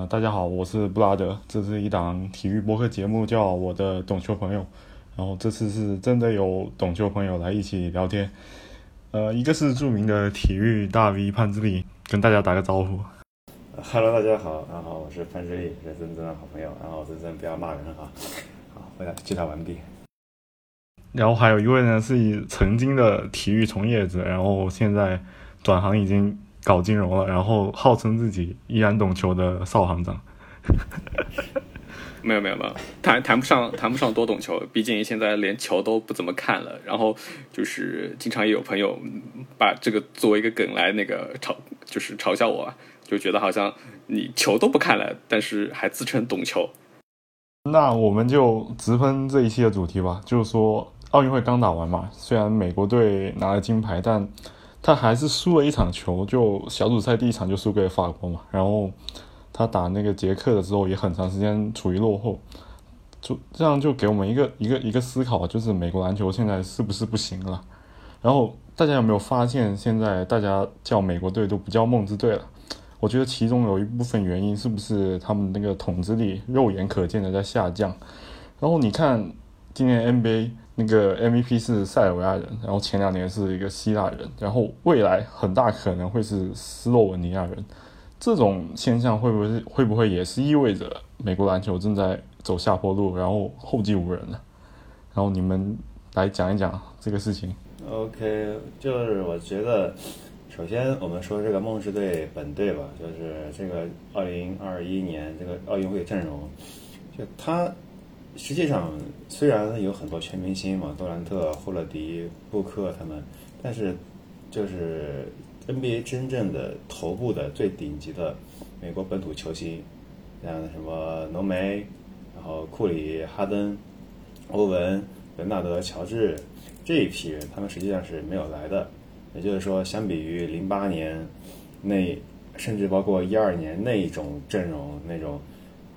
啊，大家好，我是布拉德，这是一档体育播客节目，叫我的懂球朋友。然后这次是真的有懂球朋友来一起聊天。呃，一个是著名的体育大 V 潘志力，跟大家打个招呼。Hello，大家好，然后我是潘志力，是真正的好朋友。然后真正不要骂人哈。好，回答介绍完毕。然后还有一位呢，是曾经的体育从业者，然后现在转行已经。搞金融了，然后号称自己依然懂球的邵行长，没有没有没有，谈谈不上谈不上多懂球，毕竟现在连球都不怎么看了。然后就是经常也有朋友把这个作为一个梗来那个嘲，就是嘲笑我，就觉得好像你球都不看了，但是还自称懂球。那我们就直奔这一期的主题吧，就是说奥运会刚打完嘛，虽然美国队拿了金牌，但。他还是输了一场球，就小组赛第一场就输给法国嘛。然后他打那个捷克的时候也很长时间处于落后，就这样就给我们一个一个一个思考，就是美国篮球现在是不是不行了？然后大家有没有发现，现在大家叫美国队都不叫梦之队了？我觉得其中有一部分原因是不是他们那个统治力肉眼可见的在下降？然后你看今年 NBA。那个 MVP 是塞尔维亚人，然后前两年是一个希腊人，然后未来很大可能会是斯洛文尼亚人。这种现象会不会会不会也是意味着美国篮球正在走下坡路，然后后继无人呢？然后你们来讲一讲这个事情。OK，就是我觉得，首先我们说这个梦之队本队吧，就是这个二零二一年这个奥运会阵容，就他。实际上，虽然有很多全明星嘛，杜兰特、霍勒迪、布克他们，但是就是 NBA 真正的头部的最顶级的美国本土球星，像什么浓眉，然后库里、哈登、欧文、伦纳德、乔治这一批人，他们实际上是没有来的。也就是说，相比于零八年那，甚至包括一二年那一种阵容那种。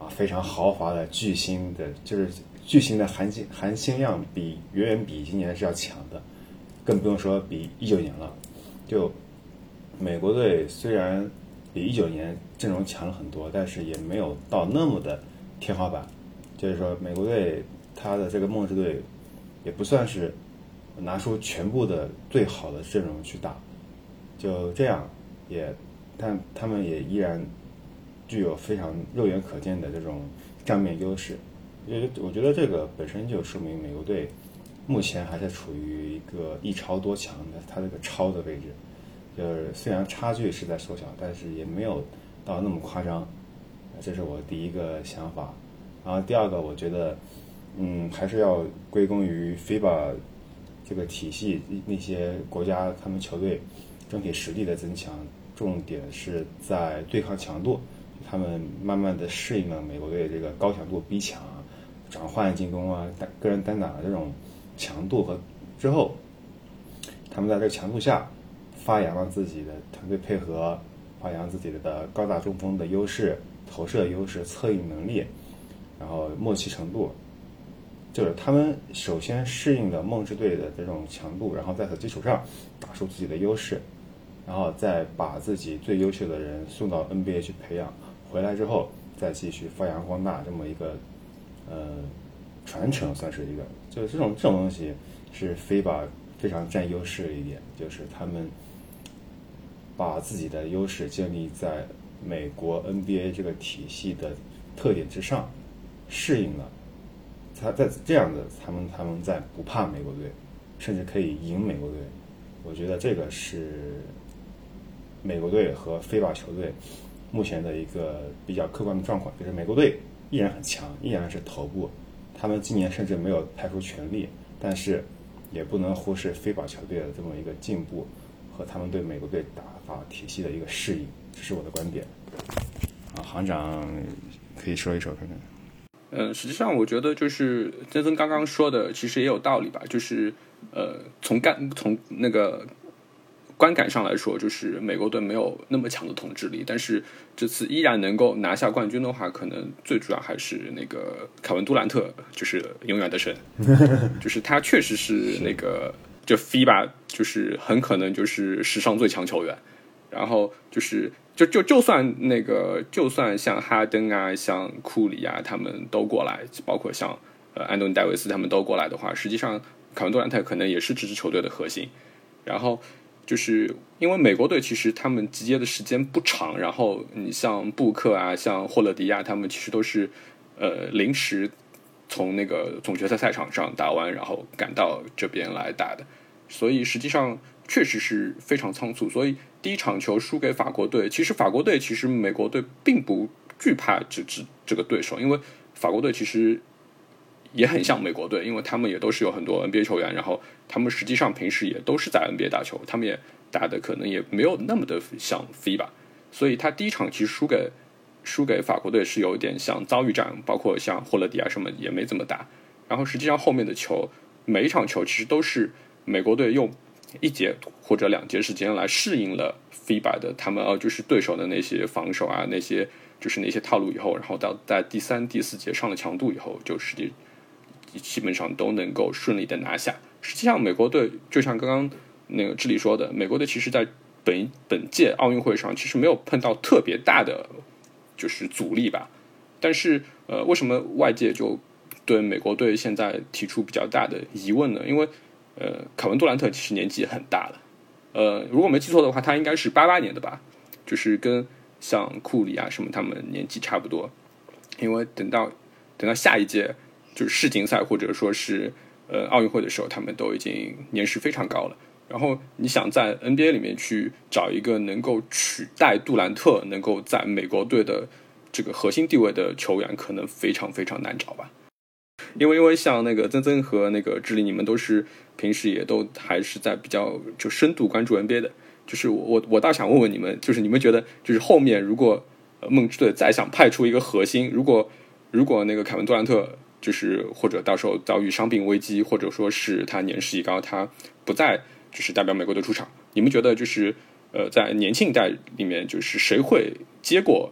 非常豪华的巨星的，就是巨星的含金含金量比远远比今年是要强的，更不用说比一九年了。就美国队虽然比一九年阵容强了很多，但是也没有到那么的天花板。就是说，美国队他的这个梦之队也不算是拿出全部的最好的阵容去打，就这样也，但他们也依然。具有非常肉眼可见的这种账面优势，因为我觉得这个本身就说明美国队目前还是处于一个一超多强的它这个超的位置，就是虽然差距是在缩小，但是也没有到那么夸张，这是我第一个想法。然后第二个，我觉得，嗯，还是要归功于 FIBA 这个体系那些国家他们球队整体实力的增强，重点是在对抗强度。他们慢慢的适应了美国队这个高强度逼抢、转换进攻啊、单个人单打的这种强度和之后，他们在这个强度下发扬了自己的团队配合，发扬自己的高大中锋的优势、投射优势、策应能力，然后默契程度，就是他们首先适应了梦之队的这种强度，然后在此基础上打出自己的优势，然后再把自己最优秀的人送到 NBA 去培养。回来之后再继续发扬光大，这么一个呃传承算是一个，就是这种这种东西是非把非常占优势的一点，就是他们把自己的优势建立在美国 NBA 这个体系的特点之上，适应了，他在这样的他们他们在不怕美国队，甚至可以赢美国队，我觉得这个是美国队和非法球队。目前的一个比较客观的状况，就是美国队依然很强，依然是头部。他们今年甚至没有派出全力，但是也不能忽视非保球队的这么一个进步和他们对美国队打法体系的一个适应，这是我的观点。啊，行长可以说一说看看。嗯，实际上我觉得就是曾曾刚刚说的，其实也有道理吧。就是呃，从干从那个。观感上来说，就是美国队没有那么强的统治力，但是这次依然能够拿下冠军的话，可能最主要还是那个凯文杜兰特，就是永远的神，就是他确实是那个就 FIBA，就是很可能就是史上最强球员。然后就是就就就算那个，就算像哈登啊、像库里啊，他们都过来，包括像呃安东尼戴维斯他们都过来的话，实际上凯文杜兰特可能也是这支球队的核心。然后就是因为美国队其实他们集结的时间不长，然后你像布克啊、像霍勒迪亚他们其实都是呃临时从那个总决赛赛场上打完，然后赶到这边来打的，所以实际上确实是非常仓促，所以。第一场球输给法国队，其实法国队其实美国队并不惧怕这支这个对手，因为法国队其实也很像美国队，因为他们也都是有很多 NBA 球员，然后他们实际上平时也都是在 NBA 打球，他们也打的可能也没有那么的像 FIBA，所以他第一场其实输给输给法国队是有一点像遭遇战，包括像霍勒迪啊什么也没怎么打，然后实际上后面的球每一场球其实都是美国队用。一节或者两节时间来适应了 FIBA 的他们呃就是对手的那些防守啊那些就是那些套路以后，然后到在第三第四节上了强度以后，就实际基本上都能够顺利的拿下。实际上，美国队就像刚刚那个智利说的，美国队其实在本本届奥运会上其实没有碰到特别大的就是阻力吧。但是呃，为什么外界就对美国队现在提出比较大的疑问呢？因为呃，凯文杜兰特其实年纪也很大了，呃，如果没记错的话，他应该是八八年的吧，就是跟像库里啊什么他们年纪差不多。因为等到等到下一届就是世锦赛或者说是呃奥运会的时候，他们都已经年事非常高了。然后你想在 NBA 里面去找一个能够取代杜兰特，能够在美国队的这个核心地位的球员，可能非常非常难找吧。因为因为像那个曾曾和那个智利，你们都是。平时也都还是在比较就深度关注 NBA 的，就是我我我倒想问问你们，就是你们觉得就是后面如果梦之队再想派出一个核心，如果如果那个凯文杜兰特就是或者到时候遭遇伤病危机，或者说是他年事已高，他不再就是代表美国队出场，你们觉得就是呃在年轻一代里面，就是谁会接过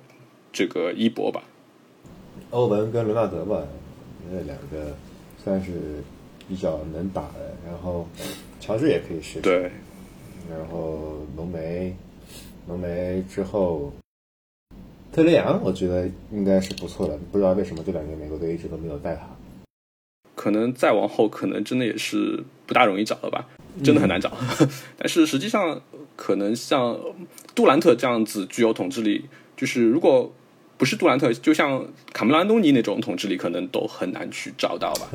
这个衣钵吧？欧文跟伦纳德吧，那两个算是。比较能打的，然后乔治也可以试试。对，然后浓眉，浓眉之后，特雷杨，我觉得应该是不错的。不知道为什么这两年美国队一直都没有带他。可能再往后，可能真的也是不大容易找了吧，真的很难找。但是实际上，可能像杜兰特这样子具有统治力，就是如果不是杜兰特，就像卡梅隆安东尼那种统治力，可能都很难去找到吧。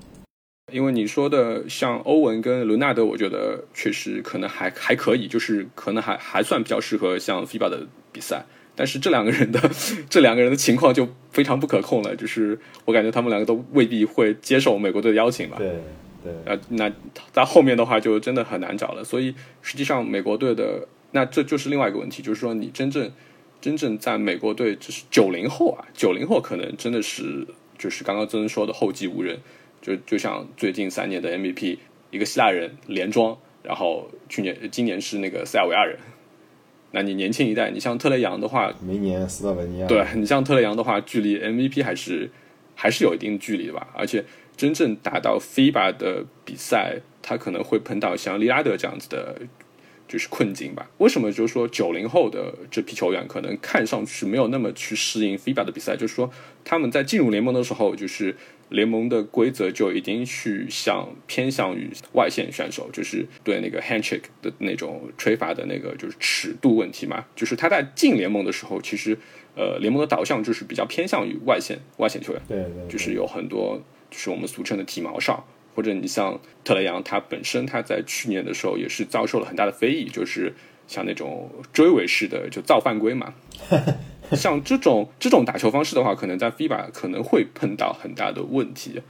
因为你说的像欧文跟伦纳德，我觉得确实可能还还可以，就是可能还还算比较适合像 FIBA 的比赛。但是这两个人的 这两个人的情况就非常不可控了，就是我感觉他们两个都未必会接受美国队的邀请吧。对对。呃，那在后面的话就真的很难找了。所以实际上美国队的那这就是另外一个问题，就是说你真正真正在美国队就是九零后啊，九零后可能真的是就是刚刚曾说的后继无人。就就像最近三年的 MVP，一个希腊人连庄，然后去年今年是那个塞尔维亚人。那你年轻一代，你像特雷杨的话，明年斯洛文尼亚，对你像特雷杨的话，距离 MVP 还是还是有一定距离的吧？而且真正打到 FIBA 的比赛，他可能会碰到像利拉德这样子的。就是困境吧？为什么就是说九零后的这批球员可能看上去没有那么去适应 FIBA 的比赛？就是说他们在进入联盟的时候，就是联盟的规则就已经去向偏向于外线选手，就是对那个 handshake 的那种吹罚的那个就是尺度问题嘛。就是他在进联盟的时候，其实呃联盟的导向就是比较偏向于外线外线球员，对对，就是有很多就是我们俗称的体毛哨。或者你像特雷杨，他本身他在去年的时候也是遭受了很大的非议，就是像那种追尾式的就造犯规嘛。像这种这种打球方式的话，可能在 FIBA 可能会碰到很大的问题。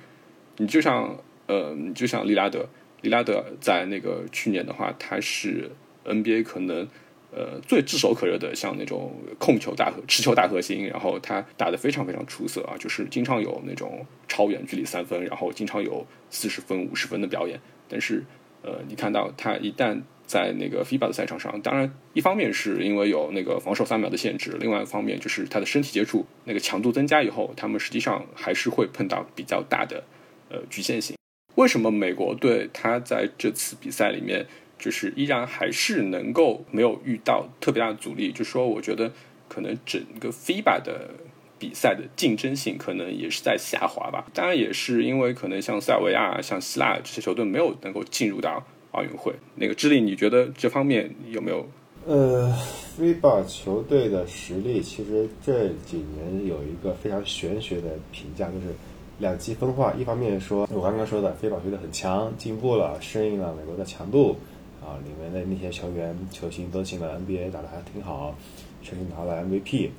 你就像呃，就像利拉德，利拉德在那个去年的话，他是 NBA 可能。呃，最炙手可热的，像那种控球大核、持球大核心，然后他打得非常非常出色啊，就是经常有那种超远距离三分，然后经常有四十分、五十分的表演。但是，呃，你看到他一旦在那个 FIBA 的赛场上，当然一方面是因为有那个防守三秒的限制，另外一方面就是他的身体接触那个强度增加以后，他们实际上还是会碰到比较大的呃局限性。为什么美国队他在这次比赛里面？就是依然还是能够没有遇到特别大的阻力，就说我觉得可能整个 FIBA 的比赛的竞争性可能也是在下滑吧。当然也是因为可能像塞尔维亚、像希腊这些球队没有能够进入到奥运会。那个智利，你觉得这方面有没有？呃，FIBA 球队的实力其实这几年有一个非常玄学的评价，就是。两极分化，一方面说，我刚刚说的飞宝球队很强，进步了，适应了美国的强度，啊，里面的那些球员、球星都进了 NBA，打得还挺好，甚至拿了 MVP，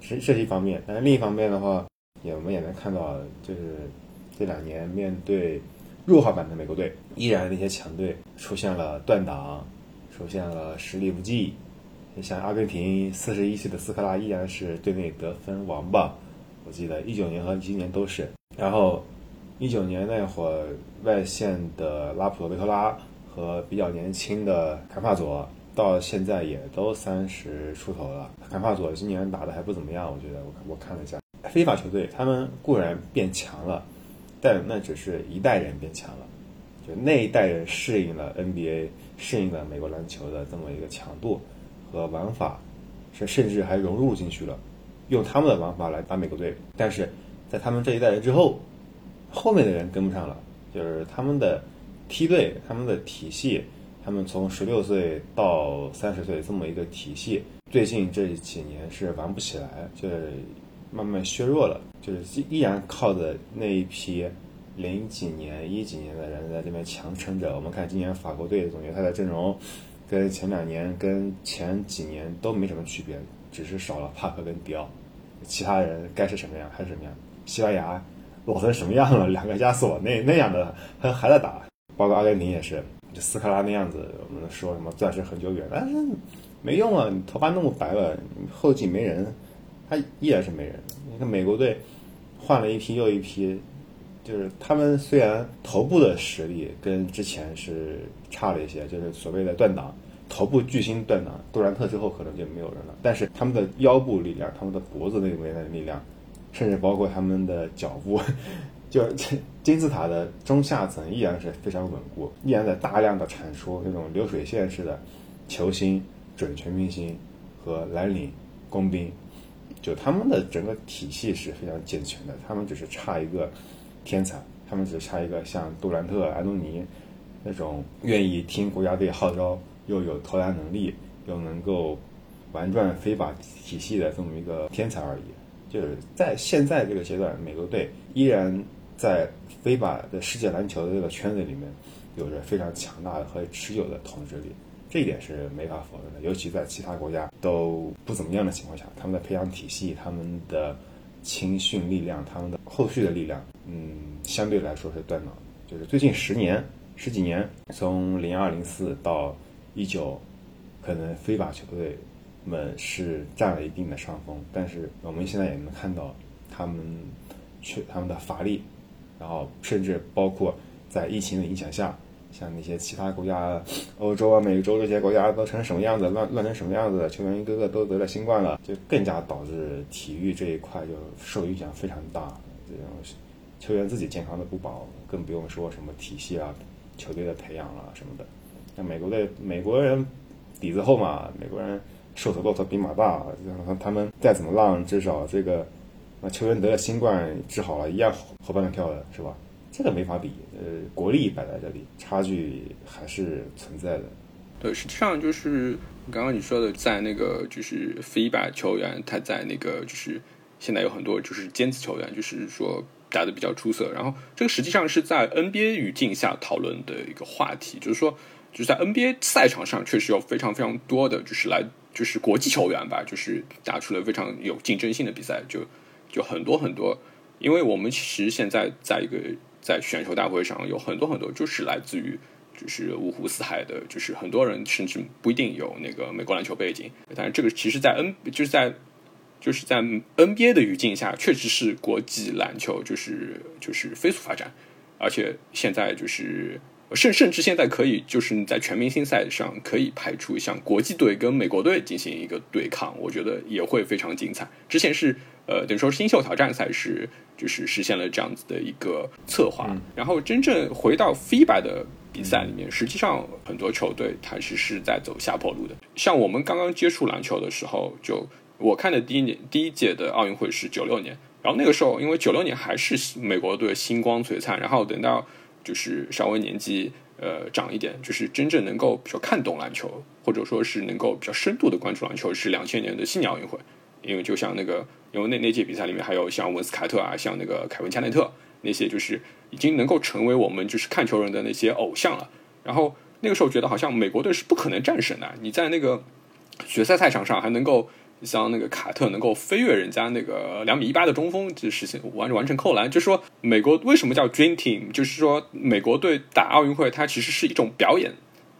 是这是一方面。但是另一方面的话，也我们也能看到，就是这两年面对弱化版的美国队，依然那些强队出现了断档，出现了实力不济。你像阿根廷四十一岁的斯科拉依然是队内得分王吧？我记得一九年和一七年都是。然后，一九年那会儿，外线的拉普罗维托拉和比较年轻的坎帕佐，到现在也都三十出头了。坎帕佐今年打的还不怎么样，我觉得我我看了一下，非法球队他们固然变强了，但那只是一代人变强了，就那一代人适应了 NBA，适应了美国篮球的这么一个强度和玩法，甚甚至还融入进去了，用他们的玩法来打美国队，但是。在他们这一代人之后，后面的人跟不上了，就是他们的梯队、他们的体系，他们从十六岁到三十岁这么一个体系，最近这几年是玩不起来，就是慢慢削弱了，就是依然靠着那一批零几年、一几年的人在这边强撑着。我们看今年法国队的总决赛的阵容，跟前两年、跟前几年都没什么区别，只是少了帕克跟迪奥，其他人该是什么样还是什么样。西班牙老成什么样了？两个加索那那样的还还在打，包括阿根廷也是，就斯科拉那样子，我们说什么钻石很久远，但是没用啊！你头发那么白了，后继没人，他依然是没人。你看美国队换了一批又一批，就是他们虽然头部的实力跟之前是差了一些，就是所谓的断档，头部巨星断档，杜兰特之后可能就没有人了，但是他们的腰部力量，他们的脖子那边的力量。甚至包括他们的脚步，就金字塔的中下层依然是非常稳固，依然在大量的产出那种流水线式的球星、准全明星和蓝领工兵，就他们的整个体系是非常健全的。他们只是差一个天才，他们只差一个像杜兰特、安东尼那种愿意听国家队号召，又有投篮能力，又能够玩转非法体系的这么一个天才而已。就是在现在这个阶段，美国队依然在非法的世界篮球的这个圈子里面，有着非常强大和持久的统治力，这一点是没法否认的。尤其在其他国家都不怎么样的情况下，他们的培养体系、他们的青训力量、他们的后续的力量，嗯，相对来说是断档。就是最近十年、十几年，从零二零四到一九，可能非法球队。们是占了一定的上风，但是我们现在也能看到，他们去他们的乏力，然后甚至包括在疫情的影响下，像那些其他国家，欧洲啊、美洲这些国家都成什么样子，乱乱成什么样子，球员一个个都得了新冠了，就更加导致体育这一块就受影响非常大。这种球员自己健康的不保，更不用说什么体系啊、球队的培养了什么的。那美国队，美国人底子厚嘛，美国人。瘦头骆驼比马大，然后他们再怎么浪，至少这个，那球员得了新冠治好了，一样活蹦乱跳的，是吧？这个没法比，呃，国力摆在这里，差距还是存在的。对，实际上就是刚刚你说的，在那个就是非法球员，他在那个就是现在有很多就是尖子球员，就是说打的比较出色。然后这个实际上是在 NBA 语境下讨论的一个话题，就是说，就是在 NBA 赛场上确实有非常非常多的就是来。就是国际球员吧，就是打出了非常有竞争性的比赛，就就很多很多。因为我们其实现在在一个在选秀大会上有很多很多，就是来自于就是五湖四海的，就是很多人甚至不一定有那个美国篮球背景。但是这个其实，在 N 就是在就是在 NBA 的语境下，确实是国际篮球就是就是飞速发展，而且现在就是。甚甚至现在可以，就是你在全明星赛上可以排出像国际队跟美国队进行一个对抗，我觉得也会非常精彩。之前是呃，等于说新秀挑战赛是就是实现了这样子的一个策划，然后真正回到 FIBA 的比赛里面，实际上很多球队它是是在走下坡路的。像我们刚刚接触篮球的时候，就我看的第一年第一届的奥运会是九六年，然后那个时候因为九六年还是美国队星光璀璨，然后等到就是稍微年纪呃长一点，就是真正能够比较看懂篮球，或者说是能够比较深度的关注篮球，是两千年的悉尼奥运会。因为就像那个，因为那那届比赛里面还有像文斯凯特啊，像那个凯文加内特那些，就是已经能够成为我们就是看球人的那些偶像了。然后那个时候觉得好像美国队是不可能战胜的。你在那个决赛赛场上还能够像那个卡特能够飞跃人家那个两米一八的中锋，就实现完完成扣篮。就是说美国为什么叫 Dream Team，就是说美国队打奥运会，它其实是一种表演，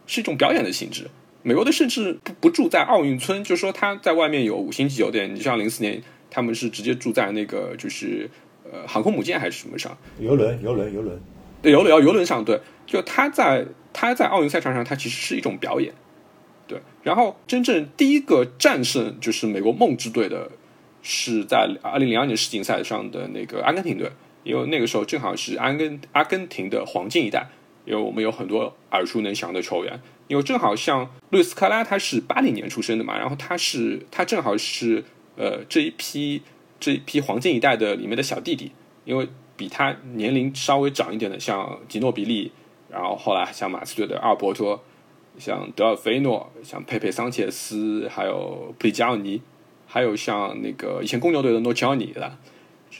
是一种表演的性质。美国队甚至不不住在奥运村，就说他在外面有五星级酒店。你像零四年，他们是直接住在那个就是呃航空母舰还是什么上？游轮，游轮，游轮。对，游轮，游轮上，对，就他在他在奥运赛场上，他其实是一种表演。对，然后真正第一个战胜就是美国梦之队的，是在二零零二年世锦赛上的那个阿根廷队，因为那个时候正好是阿根阿根廷的黄金一代，因为我们有很多耳熟能详的球员。因为正好像路易斯科拉他是八零年出生的嘛，然后他是他正好是呃这一批这一批黄金一代的里面的小弟弟，因为比他年龄稍微长一点的像吉诺比利，然后后来像马刺队的阿尔伯托，像德尔菲诺，像佩佩桑切斯，还有普里加奥尼，还有像那个以前公牛队的诺乔尼的，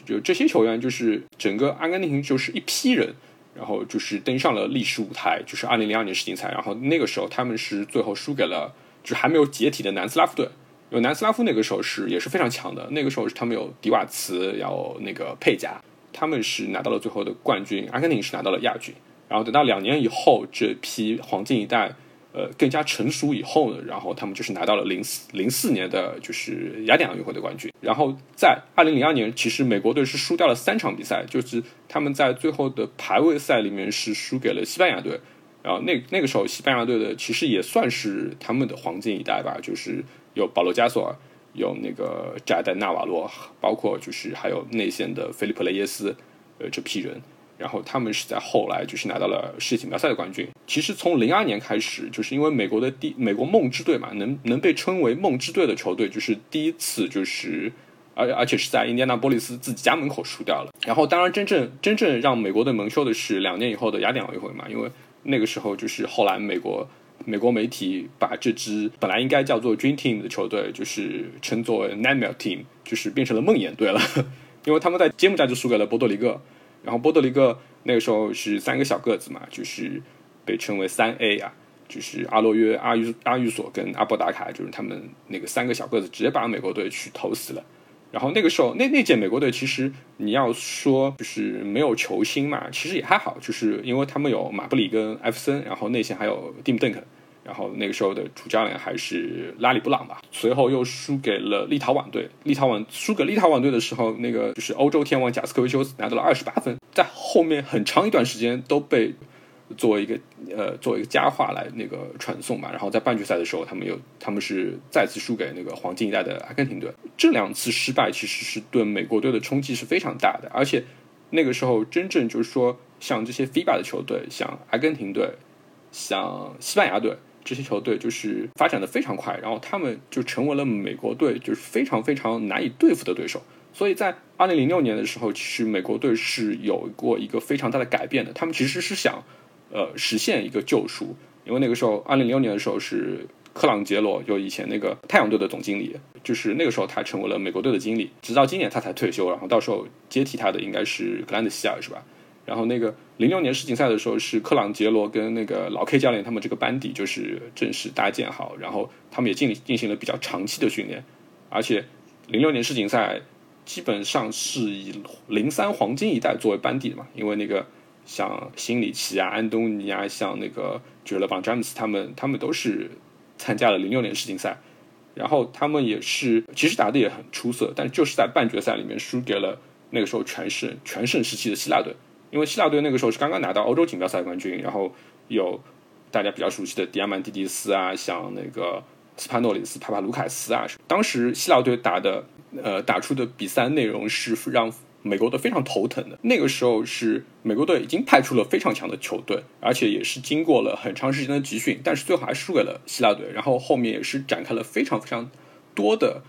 就这些球员就是整个阿根廷就是一批人。然后就是登上了历史舞台，就是二零零二年世锦赛。然后那个时候他们是最后输给了，就还没有解体的南斯拉夫队。因为南斯拉夫那个时候是也是非常强的，那个时候是他们有迪瓦茨，有那个佩贾，他们是拿到了最后的冠军。阿根廷是拿到了亚军。然后等到两年以后，这批黄金一代。呃，更加成熟以后呢，然后他们就是拿到了零四零四年的就是雅典奥运会的冠军。然后在二零零二年，其实美国队是输掉了三场比赛，就是他们在最后的排位赛里面是输给了西班牙队。然后那那个时候，西班牙队的其实也算是他们的黄金一代吧，就是有保罗加索尔，有那个扎代纳瓦罗，包括就是还有内线的菲利普雷耶斯，呃，这批人。然后他们是在后来就是拿到了世界锦标赛的冠军。其实从零二年开始，就是因为美国的第美国梦之队嘛，能能被称为梦之队的球队，就是第一次就是而而且是在印第安纳波利斯自己家门口输掉了。然后当然真正真正让美国队蒙羞的是两年以后的雅典奥运会嘛，因为那个时候就是后来美国美国媒体把这支本来应该叫做 Dream Team 的球队，就是称作 Nightmare Team，就是变成了梦魇队了，因为他们在揭幕战就输给了波多黎各。然后波多黎各那个时候是三个小个子嘛，就是被称为三 A 啊，就是阿洛约、阿育阿育索跟阿波达卡，就是他们那个三个小个子直接把美国队去投死了。然后那个时候那那届美国队其实你要说就是没有球星嘛，其实也还好，就是因为他们有马布里跟艾弗森，然后内线还有蒂姆邓肯。然后那个时候的主教练还是拉里布朗吧，随后又输给了立陶宛队。立陶宛输给立陶宛队的时候，那个就是欧洲天王贾斯科维修斯拿到了二十八分，在后面很长一段时间都被作为一个呃作为一个佳话来那个传送嘛。然后在半决赛的时候，他们又他们是再次输给那个黄金一代的阿根廷队。这两次失败其实是对美国队的冲击是非常大的，而且那个时候真正就是说像这些 FIBA 的球队，像阿根廷队，像西班牙队。这些球队就是发展的非常快，然后他们就成为了美国队就是非常非常难以对付的对手。所以在二零零六年的时候，其实美国队是有过一个非常大的改变的。他们其实是想，呃，实现一个救赎。因为那个时候，二零零六年的时候是克朗杰罗，就以前那个太阳队的总经理，就是那个时候他成为了美国队的经理，直到今年他才退休。然后到时候接替他的应该是格兰德希尔，是吧？然后那个零六年世锦赛的时候，是克朗杰罗跟那个老 K 教练他们这个班底就是正式搭建好，然后他们也进进行了比较长期的训练，而且零六年世锦赛基本上是以零三黄金一代作为班底的嘛，因为那个像辛里奇啊、安东尼啊，像那个就是勒邦詹姆斯他们，他们都是参加了零六年世锦赛，然后他们也是其实打的也很出色，但就是在半决赛里面输给了那个时候全胜全盛时期的希腊队。因为希腊队那个时候是刚刚拿到欧洲锦标赛冠军，然后有大家比较熟悉的迪亚曼蒂迪斯啊，像那个斯帕诺里斯、帕帕卢凯斯啊。当时希腊队打的呃打出的比赛内容是让美国队非常头疼的。那个时候是美国队已经派出了非常强的球队，而且也是经过了很长时间的集训，但是最后还输给了希腊队。然后后面也是展开了非常非常多的，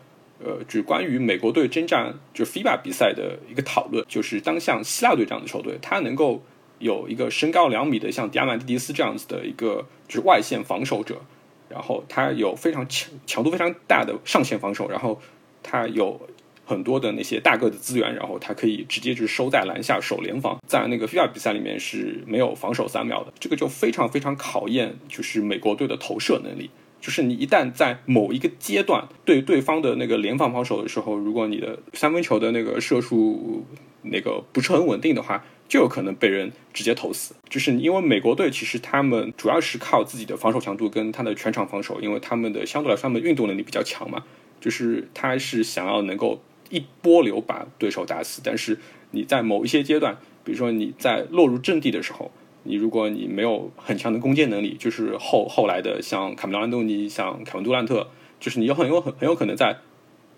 呃，就是关于美国队征战就 FIBA 比赛的一个讨论。就是当像希腊队这样的球队，他能够有一个身高两米的像迪亚曼蒂迪斯这样子的一个就是外线防守者，然后他有非常强强度非常大的上线防守，然后他有。很多的那些大个的资源，然后他可以直接就是收在篮下守联防，在那个 FIBA 比赛里面是没有防守三秒的，这个就非常非常考验就是美国队的投射能力。就是你一旦在某一个阶段对对方的那个联防防守的时候，如果你的三分球的那个射术那个不是很稳定的话，就有可能被人直接投死。就是因为美国队其实他们主要是靠自己的防守强度跟他的全场防守，因为他们的相对来说他们运动能力比较强嘛，就是他是想要能够。一波流把对手打死，但是你在某一些阶段，比如说你在落入阵地的时候，你如果你没有很强的攻坚能力，就是后后来的像卡梅隆安东尼、像凯文杜兰特，就是你有很有很很有可能在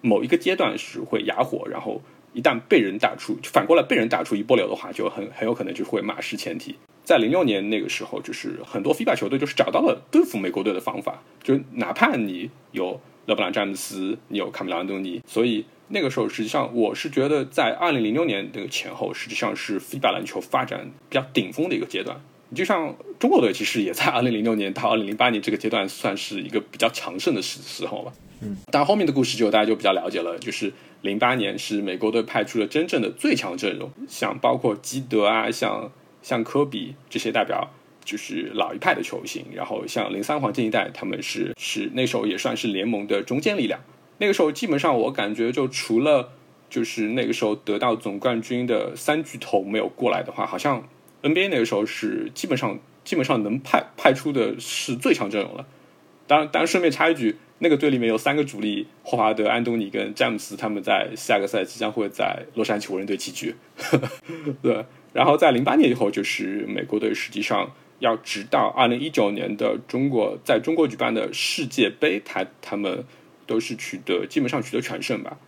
某一个阶段是会哑火，然后一旦被人打出，反过来被人打出一波流的话，就很很有可能就会马失前蹄。在零六年那个时候，就是很多 FIBA 球队就是找到了对付美国队的方法，就哪怕你有勒布朗詹姆斯，你有卡梅隆安东尼，所以。那个时候，实际上我是觉得，在二零零六年那个前后，实际上是 FIBA 篮球发展比较顶峰的一个阶段。你就像中国队，其实也在二零零六年到二零零八年这个阶段，算是一个比较强盛的时时候吧。嗯，但后面的故事就大家就比较了解了。就是零八年是美国队派出了真正的最强阵容，像包括基德啊，像像科比这些代表，就是老一派的球星。然后像零三黄金一代，他们是是那时候也算是联盟的中坚力量。那个时候基本上我感觉就除了就是那个时候得到总冠军的三巨头没有过来的话，好像 NBA 那个时候是基本上基本上能派派出的是最强阵容了。当然，当然顺便插一句，那个队里面有三个主力，霍华德、安东尼跟詹姆斯，他们在下个赛季将会在洛杉矶湖人队集聚。对，然后在零八年以后，就是美国队实际上要直到二零一九年的中国在中国举办的世界杯，他他们。都是取得基本上取得全胜吧，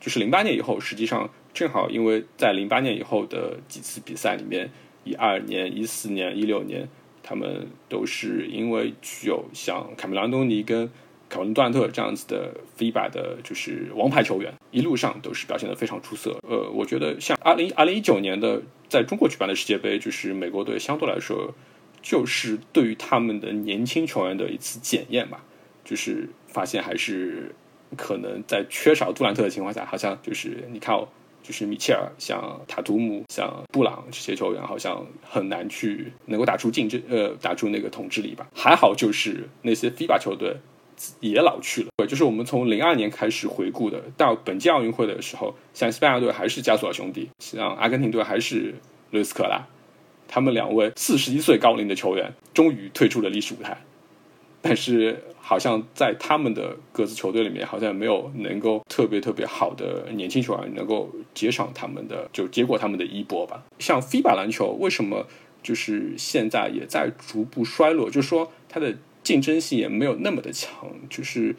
就是零八年以后，实际上正好因为在零八年以后的几次比赛里面，一二年、一四年、一六年，他们都是因为具有像卡梅隆·东尼跟凯文·杜兰特这样子的 FIBA 的，就是王牌球员，一路上都是表现的非常出色。呃，我觉得像二零二零一九年的在中国举办的世界杯，就是美国队相对来说，就是对于他们的年轻球员的一次检验吧。就是发现还是可能在缺少杜兰特的情况下，好像就是你看，哦就是米切尔、像塔图姆、像布朗这些球员，好像很难去能够打出竞争，呃，打出那个统治力吧。还好就是那些 FIBA 球队也老去了，对就是我们从零二年开始回顾的，到本届奥运会的时候，像西班牙队还是加索尔兄弟，像阿根廷队还是路斯科拉，他们两位四十一岁高龄的球员终于退出了历史舞台。但是好像在他们的各自球队里面，好像没有能够特别特别好的年轻球员能够接上他们的，就接过他们的衣钵吧。像 FIBA 篮球为什么就是现在也在逐步衰落？就是说它的竞争性也没有那么的强，就是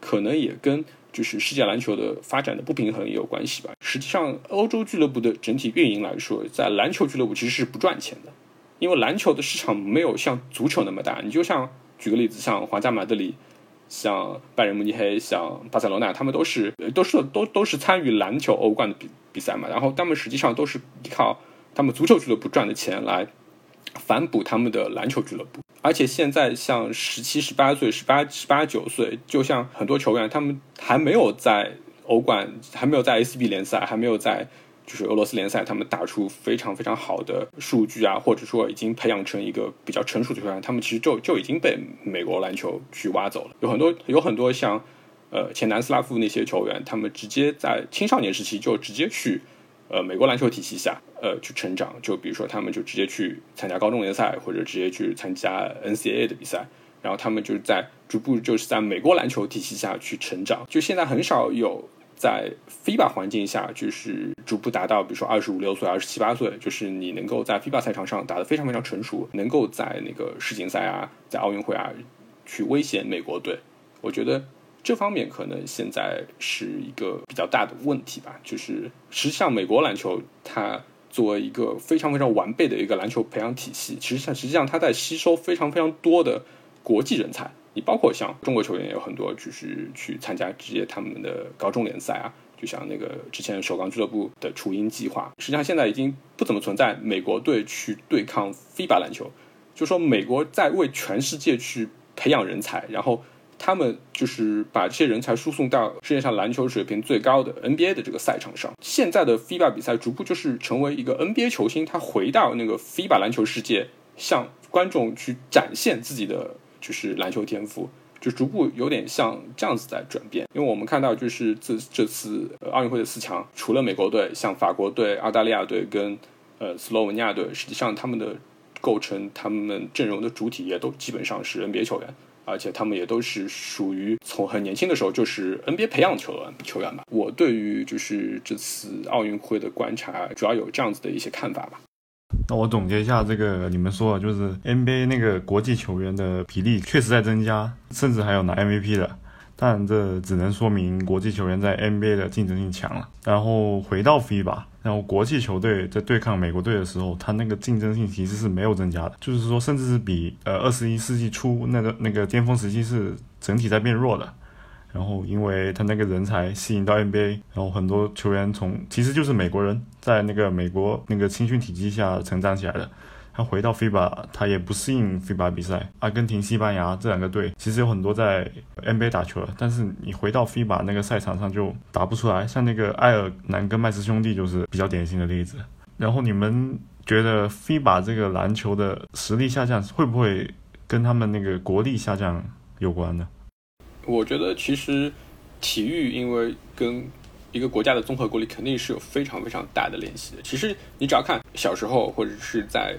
可能也跟就是世界篮球的发展的不平衡也有关系吧。实际上，欧洲俱乐部的整体运营来说，在篮球俱乐部其实是不赚钱的，因为篮球的市场没有像足球那么大。你就像。举个例子，像皇家马德里、像拜仁慕尼黑、像巴塞罗那，他们都是都是都都是参与篮球欧冠的比比赛嘛。然后他们实际上都是依靠他们足球俱乐部赚的钱来反哺他们的篮球俱乐部。而且现在像十七、十八岁、十八、十八九岁，就像很多球员，他们还没有在欧冠，还没有在 A B 联赛，还没有在。就是俄罗斯联赛，他们打出非常非常好的数据啊，或者说已经培养成一个比较成熟的球员，他们其实就就已经被美国篮球去挖走了。有很多有很多像呃前南斯拉夫那些球员，他们直接在青少年时期就直接去呃美国篮球体系下呃去成长。就比如说他们就直接去参加高中联赛，或者直接去参加 NCAA 的比赛，然后他们就是在逐步就是在美国篮球体系下去成长。就现在很少有。在 FIBA 环境下，就是逐步达到，比如说二十五六岁、二十七八岁，就是你能够在 FIBA 赛场上打得非常非常成熟，能够在那个世锦赛啊，在奥运会啊去威胁美国队。我觉得这方面可能现在是一个比较大的问题吧。就是实际上，美国篮球它作为一个非常非常完备的一个篮球培养体系，实际上实际上它在吸收非常非常多的国际人才。你包括像中国球员也有很多，就是去参加职业他们的高中联赛啊，就像那个之前首钢俱乐部的雏鹰计划，实际上现在已经不怎么存在美国队去对抗 FIBA 篮球，就说美国在为全世界去培养人才，然后他们就是把这些人才输送到世界上篮球水平最高的 NBA 的这个赛场上。现在的 FIBA 比赛逐步就是成为一个 NBA 球星，他回到那个 FIBA 篮球世界，向观众去展现自己的。就是篮球天赋，就逐步有点像这样子在转变。因为我们看到，就是这这次奥运会的四强，除了美国队，像法国队、澳大利亚队跟呃斯洛文尼亚队，实际上他们的构成、他们阵容的主体也都基本上是 NBA 球员，而且他们也都是属于从很年轻的时候就是 NBA 培养球员球员吧。我对于就是这次奥运会的观察，主要有这样子的一些看法吧。那我总结一下，这个你们说的，就是 NBA 那个国际球员的比例确实在增加，甚至还有拿 MVP 的，但这只能说明国际球员在 NBA 的竞争性强了。然后回到 FIBA，然后国际球队在对抗美国队的时候，他那个竞争性其实是没有增加的，就是说，甚至是比呃二十一世纪初那个那个巅峰时期是整体在变弱的。然后，因为他那个人才吸引到 NBA，然后很多球员从其实就是美国人，在那个美国那个青训体系下成长起来的。他回到 FIBA，他也不适应 FIBA 比赛。阿根廷、西班牙这两个队其实有很多在 NBA 打球了，但是你回到 FIBA 那个赛场上就打不出来。像那个埃尔南跟麦斯兄弟就是比较典型的例子。然后你们觉得 FIBA 这个篮球的实力下降会不会跟他们那个国力下降有关呢？我觉得其实体育因为跟一个国家的综合国力肯定是有非常非常大的联系的。其实你只要看小时候或者是在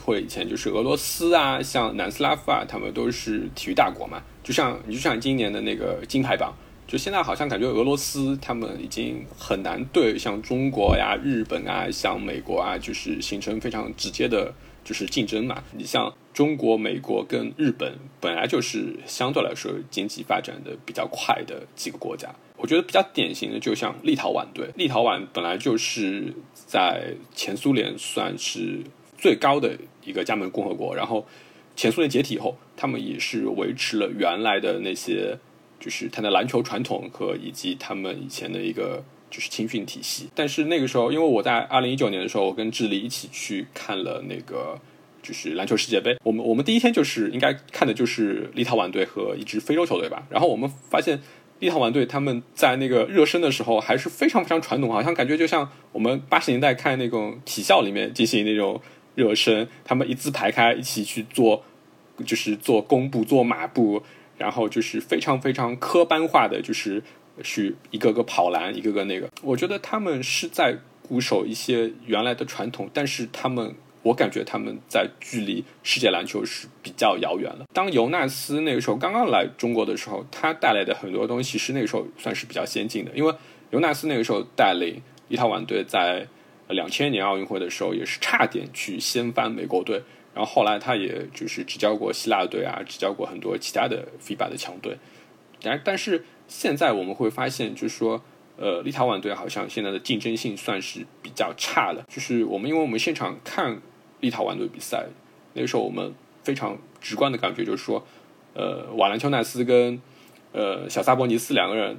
或者以前，就是俄罗斯啊，像南斯拉夫啊，他们都是体育大国嘛。就像你就像今年的那个金牌榜，就现在好像感觉俄罗斯他们已经很难对像中国呀、日本啊、像美国啊，就是形成非常直接的。就是竞争嘛，你像中国、美国跟日本，本来就是相对来说经济发展的比较快的几个国家。我觉得比较典型的，就像立陶宛队，立陶宛本来就是在前苏联算是最高的一个加盟共和国，然后前苏联解体以后，他们也是维持了原来的那些，就是他的篮球传统和以及他们以前的一个。就是青训体系，但是那个时候，因为我在二零一九年的时候，我跟智利一起去看了那个就是篮球世界杯。我们我们第一天就是应该看的就是立陶宛队和一支非洲球队吧。然后我们发现立陶宛队他们在那个热身的时候还是非常非常传统，好像感觉就像我们八十年代看那种体校里面进行那种热身，他们一字排开一起去做，就是做弓步、做马步，然后就是非常非常科班化的就是。去一个个跑篮，一个个那个，我觉得他们是在固守一些原来的传统，但是他们，我感觉他们在距离世界篮球是比较遥远了。当尤纳斯那个时候刚刚来中国的时候，他带来的很多东西，是那个时候算是比较先进的，因为尤纳斯那个时候带领立陶宛队在两千年奥运会的时候，也是差点去掀翻美国队，然后后来他也就是执教过希腊队啊，执教过很多其他的 FIBA 的强队，但但是。现在我们会发现，就是说，呃，立陶宛队好像现在的竞争性算是比较差了。就是我们，因为我们现场看立陶宛队比赛，那个时候我们非常直观的感觉就是说，呃，瓦兰丘纳斯跟呃小萨博尼斯两个人，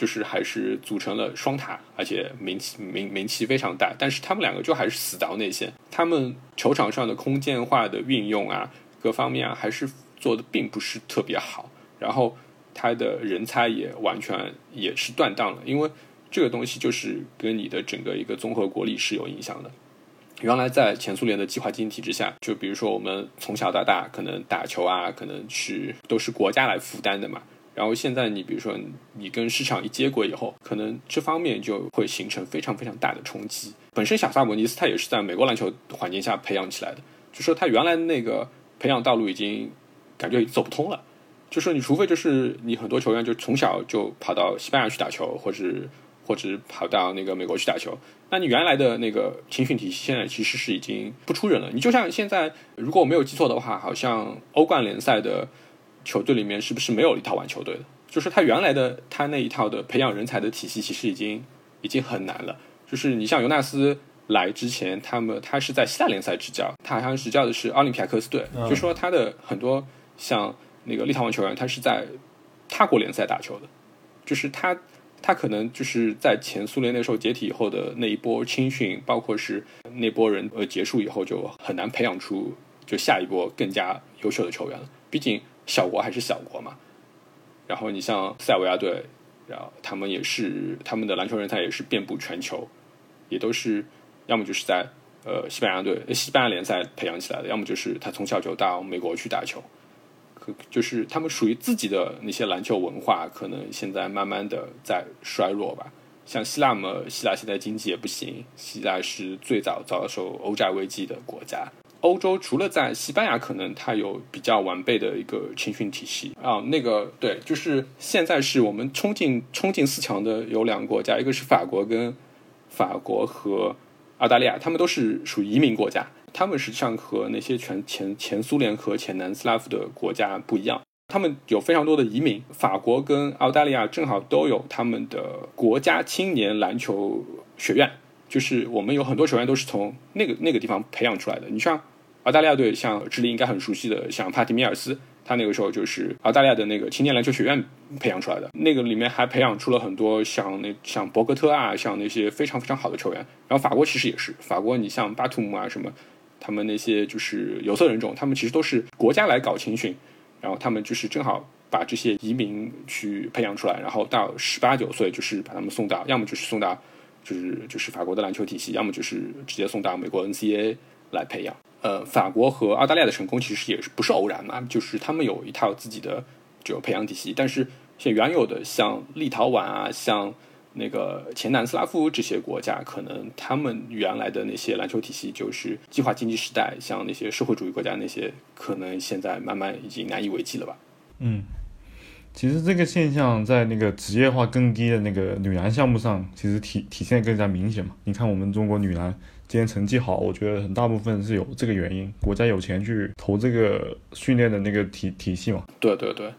就是还是组成了双塔，而且名气名名气非常大。但是他们两个就还是死到内线，他们球场上的空间化的运用啊，各方面啊，还是做的并不是特别好。然后。他的人才也完全也是断档了，因为这个东西就是跟你的整个一个综合国力是有影响的。原来在前苏联的计划经济体制下，就比如说我们从小到大可能打球啊，可能是都是国家来负担的嘛。然后现在你比如说你跟市场一接轨以后，可能这方面就会形成非常非常大的冲击。本身小萨博尼斯他也是在美国篮球环境下培养起来的，就说他原来那个培养道路已经感觉走不通了。就是你，除非就是你很多球员就从小就跑到西班牙去打球，或者或者跑到那个美国去打球，那你原来的那个青训体系现在其实是已经不出人了。你就像现在，如果我没有记错的话，好像欧冠联赛的球队里面是不是没有立陶宛球队的？就是他原来的他那一套的培养人才的体系，其实已经已经很难了。就是你像尤纳斯来之前，他们他是在希腊联赛执教，他好像执教的是奥林匹亚科斯队，就说他的很多像那个立陶宛球员，他是在他国联赛打球的，就是他他可能就是在前苏联那时候解体以后的那一波青训，包括是那波人呃结束以后，就很难培养出就下一波更加优秀的球员了。毕竟小国还是小国嘛。然后你像塞尔维亚队，然后他们也是他们的篮球人才也是遍布全球，也都是要么就是在呃西班牙队、西班牙联赛培养起来的，要么就是他从小就到美国去打球，可就是他们属于自己的那些篮球文化，可能现在慢慢的在衰弱吧。像希腊嘛，希腊现在经济也不行，希腊是最早遭受欧债危机的国家。欧洲除了在西班牙，可能它有比较完备的一个青训体系啊。那个对，就是现在是我们冲进冲进四强的有两个国家，一个是法国跟法国和澳大利亚，他们都是属于移民国家。他们实际上和那些全前前苏联和前南斯拉夫的国家不一样，他们有非常多的移民。法国跟澳大利亚正好都有他们的国家青年篮球学院。就是我们有很多球员都是从那个那个地方培养出来的。你像澳大利亚队，像智利应该很熟悉的，像帕蒂米尔斯，他那个时候就是澳大利亚的那个青年篮球学院培养出来的。那个里面还培养出了很多像那像博格特啊，像那些非常非常好的球员。然后法国其实也是，法国你像巴图姆啊什么，他们那些就是有色人种，他们其实都是国家来搞青训，然后他们就是正好把这些移民去培养出来，然后到十八九岁就是把他们送到，要么就是送到。就是就是法国的篮球体系，要么就是直接送到美国 N C A 来培养。呃，法国和澳大利亚的成功其实也是不是偶然嘛？就是他们有一套自己的就培养体系，但是像原有的像立陶宛啊，像那个前南斯拉夫这些国家，可能他们原来的那些篮球体系就是计划经济时代，像那些社会主义国家那些，可能现在慢慢已经难以为继了吧？嗯。其实这个现象在那个职业化更低的那个女篮项目上，其实体体现更加明显嘛。你看我们中国女篮今天成绩好，我觉得很大部分是有这个原因，国家有钱去投这个训练的那个体体系嘛。对对对，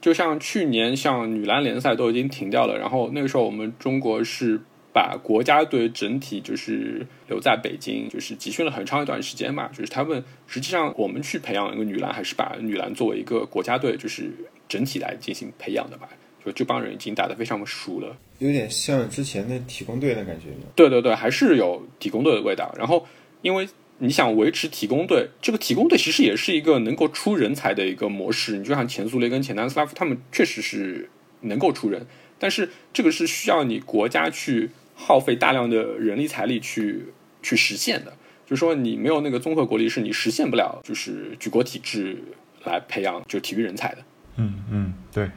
就像去年像女篮联赛都已经停掉了，然后那个时候我们中国是把国家队整体就是留在北京，就是集训了很长一段时间嘛。就是他们实际上我们去培养一个女篮，还是把女篮作为一个国家队，就是。整体来进行培养的吧，就这帮人已经打得非常的熟了，有点像之前的体工队的感觉。对对对，还是有体工队的味道。然后，因为你想维持体工队，这个体工队其实也是一个能够出人才的一个模式。你就像前苏联跟前南斯拉夫，他们确实是能够出人，但是这个是需要你国家去耗费大量的人力财力去去实现的。就是说，你没有那个综合国力，是你实现不了，就是举国体制来培养就体育人才的。嗯嗯，对。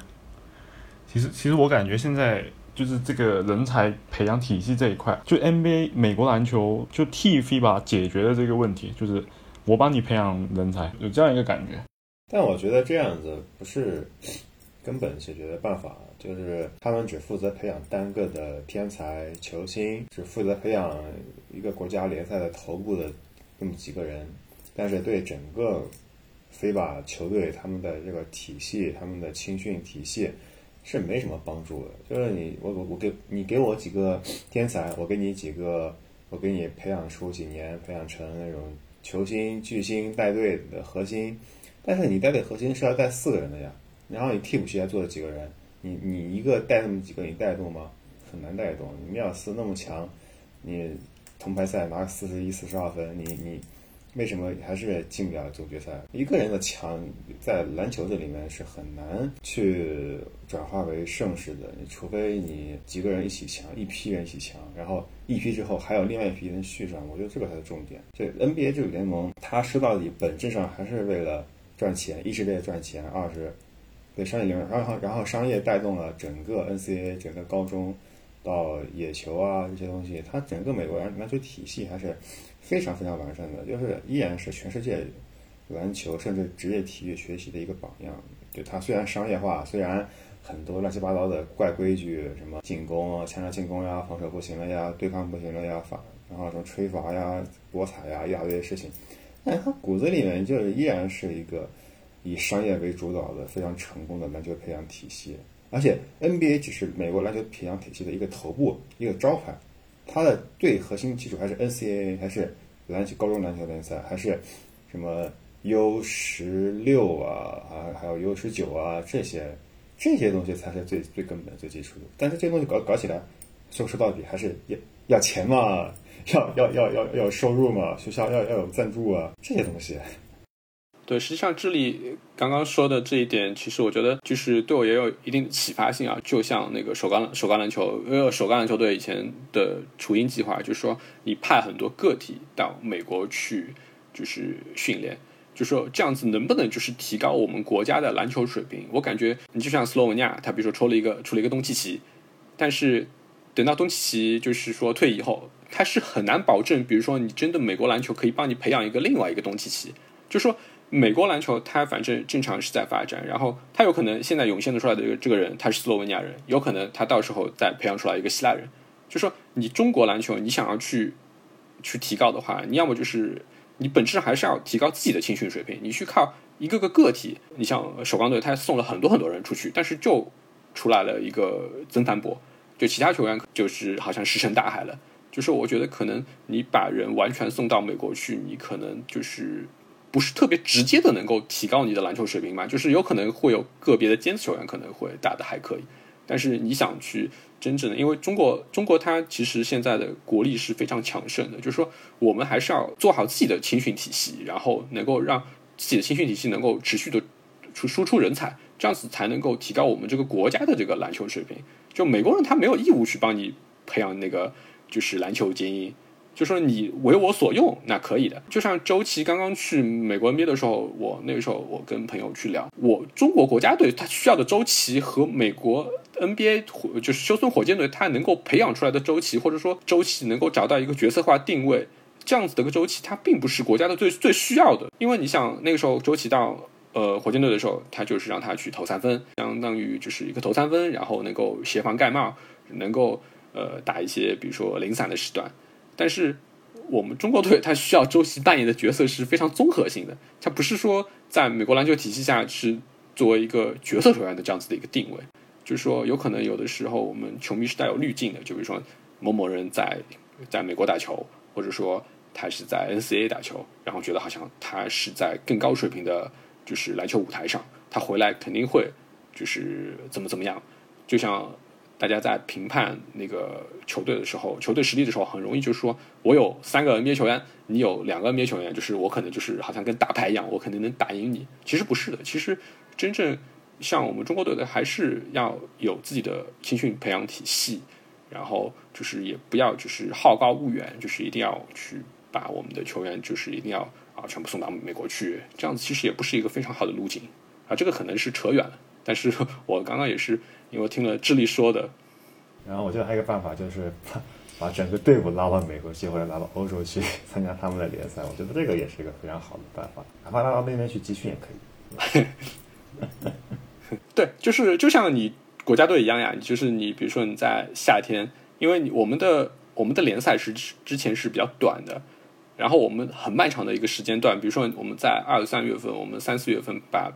其实其实我感觉现在就是这个人才培养体系这一块，就 NBA 美国篮球就替 FIBA 解决了这个问题，就是我帮你培养人才，有这样一个感觉。但我觉得这样子不是根本解决的办法，就是他们只负责培养单个的天才球星，只负责培养一个国家联赛的头部的那么几个人，但是对整个。非把球队他们的这个体系，他们的青训体系是没什么帮助的。就是你，我我我给你给我几个天才，我给你几个，我给你培养出几年，培养成那种球星巨星带队的核心。但是你带队核心是要带四个人的呀，然后你替补席还坐了几个人，你你一个带那么几个，你带动吗？很难带动。你米尔斯那么强，你铜牌赛拿四十一、四十二分，你你。为什么还是进不了总决赛？一个人的强在篮球这里面是很难去转化为盛世的，除非你几个人一起强，一批人一起强，然后一批之后还有另外一批人续上。我觉得这个才是重点。这 NBA 这个联盟，它说到底本质上还是为了赚钱，一是为了赚钱，二是对商业利润，然后然后商业带动了整个 NCAA 整个高中到野球啊这些东西，它整个美国篮篮球体系还是。非常非常完善的，就是依然是全世界篮球甚至职业体育学习的一个榜样。就它虽然商业化，虽然很多乱七八糟的怪规矩，什么进攻啊、强调进攻呀、防守不行了呀、对抗不行了呀、罚，然后什么吹罚呀、博彩呀一大堆事情，但它骨子里面就是依然是一个以商业为主导的非常成功的篮球培养体系。而且 NBA 只是美国篮球培养体系的一个头部，一个招牌，它的最核心基础还是 NCAA，还是篮球高中篮球联赛，还是什么 U 十六啊啊，还有 U 十九啊这些这些东西才是最最根本最基础的。但是这东西搞搞起来，说说到底还是要要钱嘛，要要要要要收入嘛，学校要要有赞助啊这些东西。对，实际上智利刚刚说的这一点，其实我觉得就是对我也有一定的启发性啊。就像那个首钢首钢篮球，因为手钢篮球队以前的雏鹰计划，就是说你派很多个体到美国去，就是训练，就说这样子能不能就是提高我们国家的篮球水平？我感觉你就像斯洛文尼亚，他比如说抽了一个出了一个东契奇，但是等到东契奇就是说退役以后，他是很难保证，比如说你真的美国篮球可以帮你培养一个另外一个东契奇，就说。美国篮球，它反正正常是在发展，然后它有可能现在涌现的出来的这个这个人，他是斯洛文尼亚人，有可能他到时候再培养出来一个希腊人。就说你中国篮球，你想要去去提高的话，你要么就是你本质上还是要提高自己的青训水平，你去靠一个个个体，你像首钢队，他送了很多很多人出去，但是就出来了一个曾凡博，就其他球员就是好像石沉大海了。就是我觉得可能你把人完全送到美国去，你可能就是。不是特别直接的能够提高你的篮球水平嘛？就是有可能会有个别的尖子球员可能会打得还可以，但是你想去真正的，因为中国中国它其实现在的国力是非常强盛的，就是说我们还是要做好自己的青训体系，然后能够让自己的青训体系能够持续的出输出人才，这样子才能够提高我们这个国家的这个篮球水平。就美国人他没有义务去帮你培养那个就是篮球精英。就说你为我所用，那可以的。就像周琦刚刚去美国 NBA 的时候，我那个时候我跟朋友去聊，我中国国家队他需要的周琦和美国 NBA 就是休斯顿火箭队他能够培养出来的周琦，或者说周琦能够找到一个角色化定位，这样子的个周琦，他并不是国家的最最需要的。因为你想那个时候周琦到呃火箭队的时候，他就是让他去投三分，相当于就是一个投三分，然后能够协防盖帽，能够呃打一些比如说零散的时段。但是，我们中国队他需要周琦扮演的角色是非常综合性的，他不是说在美国篮球体系下是作为一个角色球员的这样子的一个定位，就是说有可能有的时候我们球迷是带有滤镜的，就比如说某某人在在美国打球，或者说他是在 NCAA 打球，然后觉得好像他是在更高水平的，就是篮球舞台上，他回来肯定会就是怎么怎么样，就像。大家在评判那个球队的时候，球队实力的时候，很容易就是说，我有三个 NBA 球员，你有两个 NBA 球员，就是我可能就是好像跟打牌一样，我肯定能打赢你。其实不是的，其实真正像我们中国队的，还是要有自己的青训培养体系，然后就是也不要就是好高骛远，就是一定要去把我们的球员就是一定要啊全部送到美国去，这样子其实也不是一个非常好的路径啊，这个可能是扯远了。但是 我刚刚也是。因为听了智利说的，然后我觉得还有一个办法，就是把把整个队伍拉到美国去，或者拉到欧洲去 参加他们的联赛。我觉得这个也是一个非常好的办法，哪怕拉到那边去集训也可以。对，就是就像你国家队一样呀，就是你比如说你在夏天，因为我们的我们的联赛是之前是比较短的，然后我们很漫长的一个时间段，比如说我们在二三月份，我们三四月份把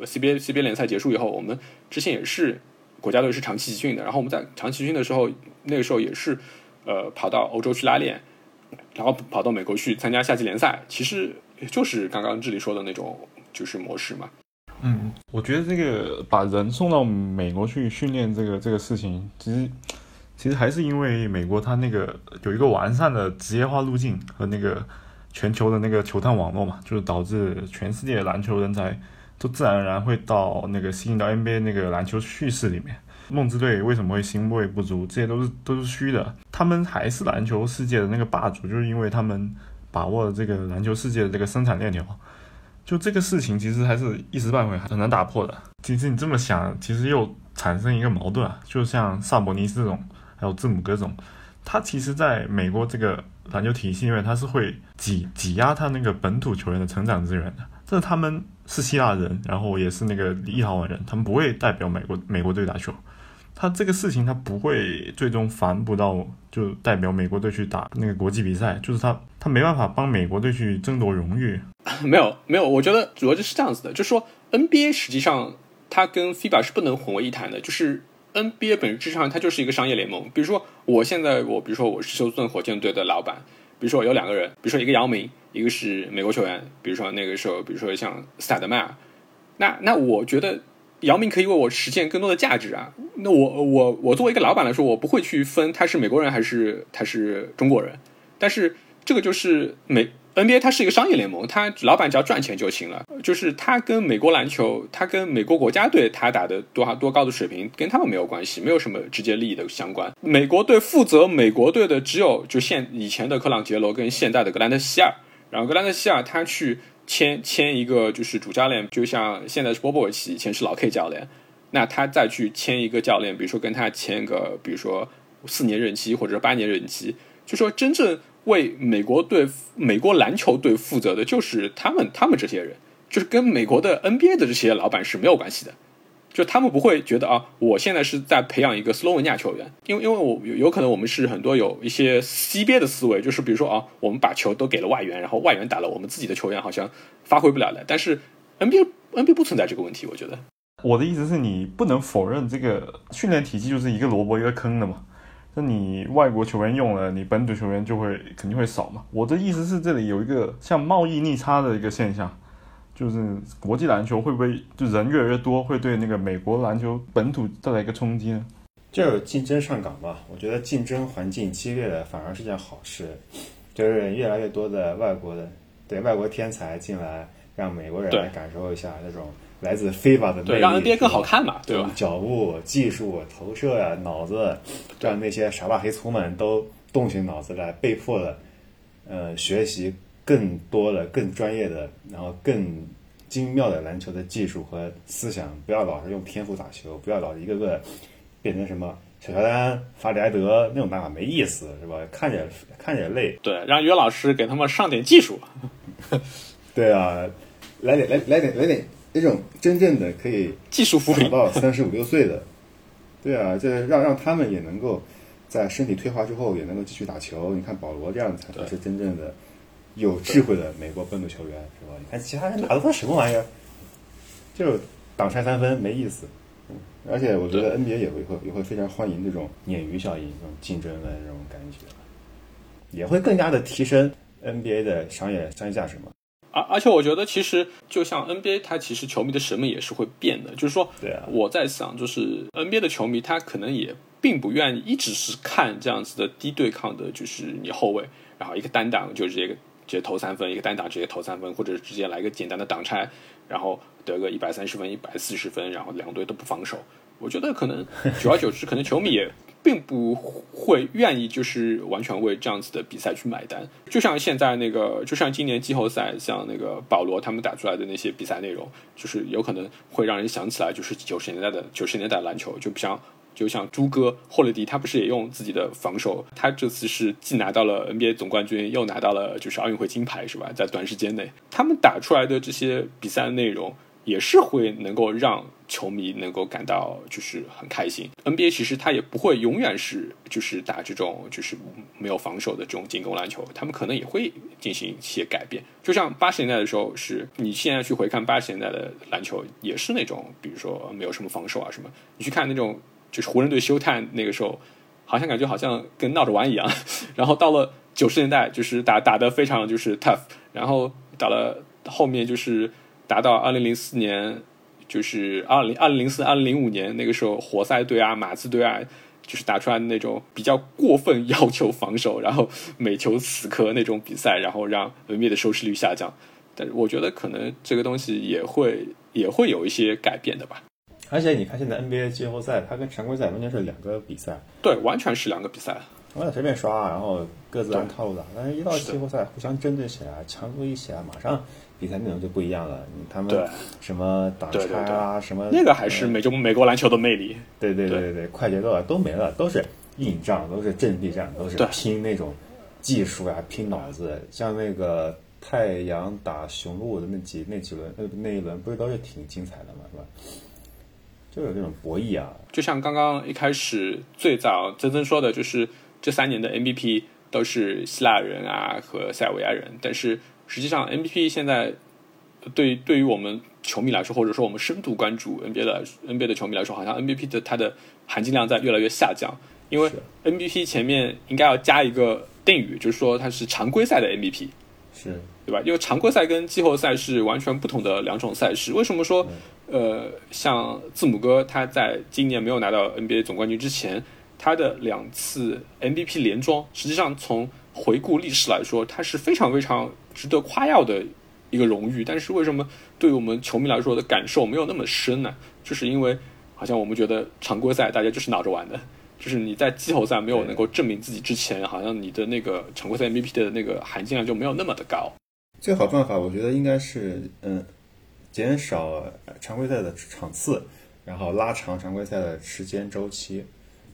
CBA CBA 联赛结束以后，我们之前也是。国家队是长期集训的，然后我们在长期集训的时候，那个时候也是，呃，跑到欧洲去拉练，然后跑到美国去参加夏季联赛，其实就是刚刚这里说的那种就是模式嘛。嗯，我觉得这个把人送到美国去训练这个这个事情，其实其实还是因为美国它那个有一个完善的职业化路径和那个全球的那个球探网络嘛，就是导致全世界篮球人才。都自然而然会到那个吸引到 NBA 那个篮球叙事里面。梦之队为什么会星位不足？这些都是都是虚的。他们还是篮球世界的那个霸主，就是因为他们把握了这个篮球世界的这个生产链条。就这个事情，其实还是一时半会很难打破的。其实你这么想，其实又产生一个矛盾啊。就像萨博尼斯这种，还有字母哥这种，他其实在美国这个篮球体系里面，他是会挤挤压他那个本土球员的成长资源的。这是他们。是希腊人，然后也是那个立陶宛人，他们不会代表美国美国队打球。他这个事情他不会最终反哺到就代表美国队去打那个国际比赛，就是他他没办法帮美国队去争夺荣誉。没有没有，我觉得主要就是这样子的，就是说 NBA 实际上。它跟 FIBA 是不能混为一谈的。就是 NBA 本质上它就是一个商业联盟。比如说，我现在我比如说我是休斯顿火箭队的老板，比如说有两个人，比如说一个姚明，一个是美国球员，比如说那个时候，比如说像斯塔德迈尔，那那我觉得姚明可以为我实现更多的价值啊。那我我我作为一个老板来说，我不会去分他是美国人还是他是中国人，但是这个就是美。NBA 它是一个商业联盟，它老板只要赚钱就行了。就是它跟美国篮球，它跟美国国家队，它打的多多高的水平，跟他们没有关系，没有什么直接利益的相关。美国队负责美国队的只有就现以前的克朗杰罗跟现在的格兰特希尔。然后格兰特希尔他去签签一个就是主教练，就像现在是波波维奇，以前是老 K 教练，那他再去签一个教练，比如说跟他签个，比如说四年任期或者八年任期，就说真正。为美国队、美国篮球队负责的就是他们，他们这些人，就是跟美国的 NBA 的这些老板是没有关系的，就他们不会觉得啊，我现在是在培养一个斯洛文尼亚球员，因为因为我有有可能我们是很多有一些 CBA 的思维，就是比如说啊，我们把球都给了外援，然后外援打了，我们自己的球员好像发挥不了了，但是 NBA NBA 不存在这个问题，我觉得。我的意思是你不能否认这个训练体系就是一个萝卜一个坑的嘛。那你外国球员用了，你本土球员就会肯定会少嘛。我的意思是，这里有一个像贸易逆差的一个现象，就是国际篮球会不会就人越来越多，会对那个美国篮球本土带来一个冲击呢？就竞争上岗嘛，我觉得竞争环境激烈的反而是件好事，就是越来越多的外国的对外国天才进来，让美国人来感受一下那种。来自非法的魅力，让 NBA 更好看嘛，对吧？脚步、技术、投射呀，脑子，让那些傻大黑粗们都动起脑子来，被迫的，呃，学习更多的、更专业的，然后更精妙的篮球的技术和思想。不要老是用天赋打球，不要老一个个变成什么小乔丹、法里埃德那种打法，没意思，是吧？看着看着累。对，让约老师给他们上点技术。对啊，来点来来点来点。那种真正的可以技术扶贫到三十五六岁的，对啊，这让让他们也能够在身体退化之后也能够继续打球。你看保罗这样才是真正的有智慧的美国本土球员，是吧？你看其他人打的都什么玩意儿，就挡拆三分没意思。而且我觉得 NBA 也会会也会非常欢迎这种鲶鱼效应、这种竞争的这种感觉，也会更加的提升 NBA 的商业商业价值嘛。而而且我觉得，其实就像 NBA，它其实球迷的审美也是会变的。就是说，我在想，就是 NBA 的球迷，他可能也并不愿意一直是看这样子的低对抗的，就是你后卫，然后一个单打就直接直接投三分，一个单打直接投三分，或者直接来一个简单的挡拆，然后得个一百三十分、一百四十分，然后两队都不防守。我觉得可能久而久之，可能球迷也。并不会愿意就是完全为这样子的比赛去买单，就像现在那个，就像今年季后赛，像那个保罗他们打出来的那些比赛内容，就是有可能会让人想起来，就是九十年代的九十年代篮球，就不像就像朱哥霍勒迪，他不是也用自己的防守，他这次是既拿到了 NBA 总冠军，又拿到了就是奥运会金牌，是吧？在短时间内，他们打出来的这些比赛内容。也是会能够让球迷能够感到就是很开心。NBA 其实它也不会永远是就是打这种就是没有防守的这种进攻篮球，他们可能也会进行一些改变。就像八十年代的时候，是你现在去回看八十年代的篮球，也是那种比如说没有什么防守啊什么。你去看那种就是湖人队休探那个时候，好像感觉好像跟闹着玩一样。然后到了九十年代，就是打打的非常就是 tough，然后打了后面就是。达到二零零四年，就是二零二零零四二零零五年那个时候，活塞队啊、马刺队啊，就是打出来的那种比较过分要求防守，然后每球死磕那种比赛，然后让 NBA 的收视率下降。但是我觉得可能这个东西也会也会有一些改变的吧。而且你看现在 NBA 季后赛，它跟常规赛完全是两个比赛。对，完全是两个比赛。我俩随便刷，然后各自按套路打，但是一到季后赛，互相针对起来，强度一起来，马上。比赛内容就不一样了，他们什么挡拆啊，什么那个还是美中美国篮球的魅力。对对对对对，快节奏啊都没了，都是硬仗，都是阵地战，都是拼那种技术啊，拼脑子。像那个太阳打雄鹿的那几那几轮，那那一轮不是都是挺精彩的嘛，是吧？就有这种博弈啊。就像刚刚一开始最早曾曾说的，就是这三年的 MVP 都是希腊人啊和塞尔维亚人，但是。实际上，MVP 现在，对对于我们球迷来说，或者说我们深度关注 NBA 的 NBA 的球迷来说，好像 MVP 的它的含金量在越来越下降，因为 MVP 前面应该要加一个定语，就是说它是常规赛的 MVP，是对吧？因为常规赛跟季后赛是完全不同的两种赛事。为什么说呃，像字母哥他在今年没有拿到 NBA 总冠军之前，他的两次 MVP 连庄，实际上从回顾历史来说，它是非常非常值得夸耀的一个荣誉。但是为什么对于我们球迷来说的感受没有那么深呢？就是因为好像我们觉得常规赛大家就是闹着玩的，就是你在季后赛没有能够证明自己之前，好像你的那个常规赛 MVP 的那个含金量就没有那么的高。最好办法，我觉得应该是嗯，减少常规赛的场次，然后拉长常规赛的时间周期。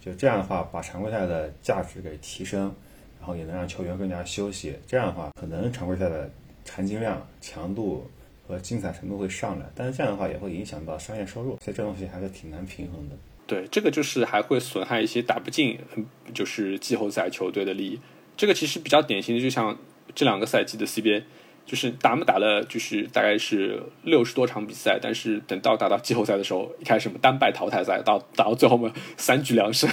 就这样的话，把常规赛的价值给提升，然后也能让球员更加休息。这样的话，可能常规赛的含金量、强度和精彩程度会上来，但是这样的话也会影响到商业收入，所以这东西还是挺难平衡的。对，这个就是还会损害一些打不进，就是季后赛球队的利益。这个其实比较典型的，就像这两个赛季的 CBA。就是打没打了，就是大概是六十多场比赛，但是等到打到季后赛的时候，一开始什么单败淘汰赛，到打到最后嘛三局两胜，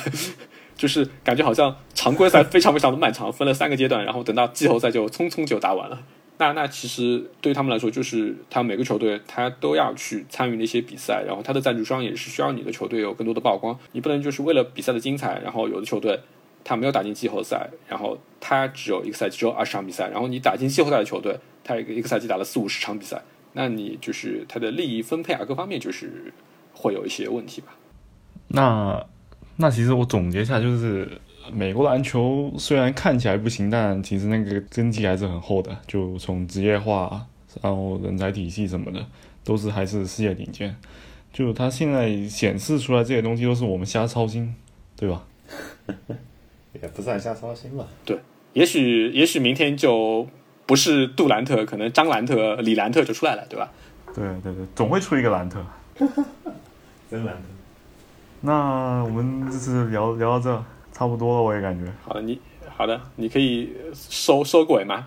就是感觉好像常规赛非常非常的漫长，分了三个阶段，然后等到季后赛就匆匆就打完了。那那其实对于他们来说，就是他每个球队他都要去参与那些比赛，然后他的赞助商也是需要你的球队有更多的曝光，你不能就是为了比赛的精彩，然后有的球队他没有打进季后赛，然后他只有一个赛季只有二十场比赛，然后你打进季后赛的球队。他一个一个赛季打了四五十场比赛，那你就是他的利益分配啊，各方面就是会有一些问题吧。那那其实我总结一下，就是美国篮球虽然看起来不行，但其实那个根基还是很厚的。就从职业化，然后人才体系什么的，都是还是世界顶尖。就他现在显示出来这些东西，都是我们瞎操心，对吧？也不算瞎操心吧。对，也许也许明天就。不是杜兰特，可能张兰特、李兰特就出来了，对吧？对对对，总会出一个兰特。真兰特。那我们这次聊聊到这，差不多了，我也感觉。好的，你好的，你可以收收鬼吗？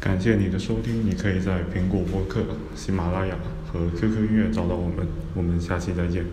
感谢你的收听，你可以在苹果播客、喜马拉雅和 QQ 音乐找到我们，我们下期再见。